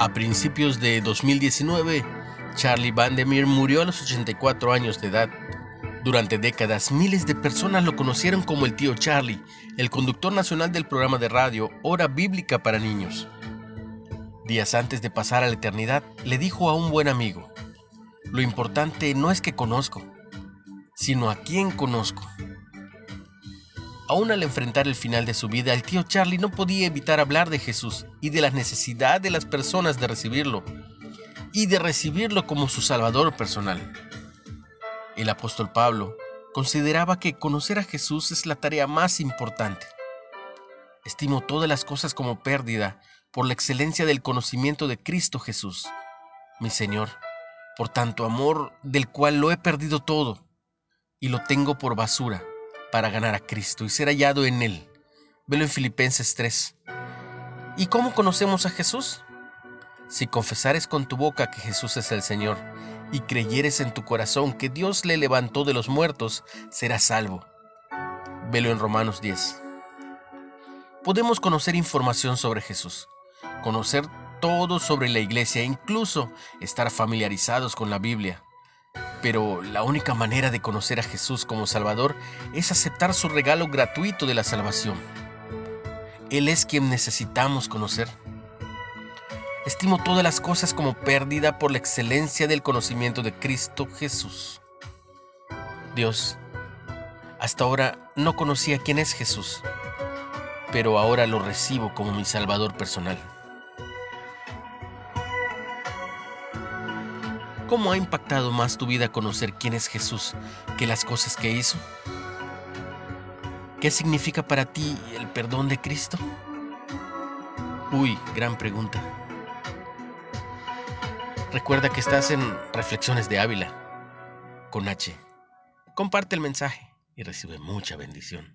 A principios de 2019, Charlie Vandermeer murió a los 84 años de edad. Durante décadas, miles de personas lo conocieron como el tío Charlie, el conductor nacional del programa de radio Hora Bíblica para Niños. Días antes de pasar a la eternidad, le dijo a un buen amigo, lo importante no es que conozco, sino a quién conozco. Aún al enfrentar el final de su vida, el tío Charlie no podía evitar hablar de Jesús y de la necesidad de las personas de recibirlo, y de recibirlo como su Salvador personal. El apóstol Pablo consideraba que conocer a Jesús es la tarea más importante. Estimo todas las cosas como pérdida por la excelencia del conocimiento de Cristo Jesús, mi Señor, por tanto amor del cual lo he perdido todo y lo tengo por basura para ganar a Cristo y ser hallado en Él. Velo en Filipenses 3. ¿Y cómo conocemos a Jesús? Si confesares con tu boca que Jesús es el Señor y creyeres en tu corazón que Dios le levantó de los muertos, serás salvo. Velo en Romanos 10. Podemos conocer información sobre Jesús, conocer todo sobre la iglesia incluso estar familiarizados con la Biblia. Pero la única manera de conocer a Jesús como Salvador es aceptar su regalo gratuito de la salvación. Él es quien necesitamos conocer. Estimo todas las cosas como pérdida por la excelencia del conocimiento de Cristo Jesús. Dios, hasta ahora no conocía quién es Jesús, pero ahora lo recibo como mi Salvador personal. ¿Cómo ha impactado más tu vida conocer quién es Jesús que las cosas que hizo? ¿Qué significa para ti el perdón de Cristo? Uy, gran pregunta. Recuerda que estás en Reflexiones de Ávila con H. Comparte el mensaje y recibe mucha bendición.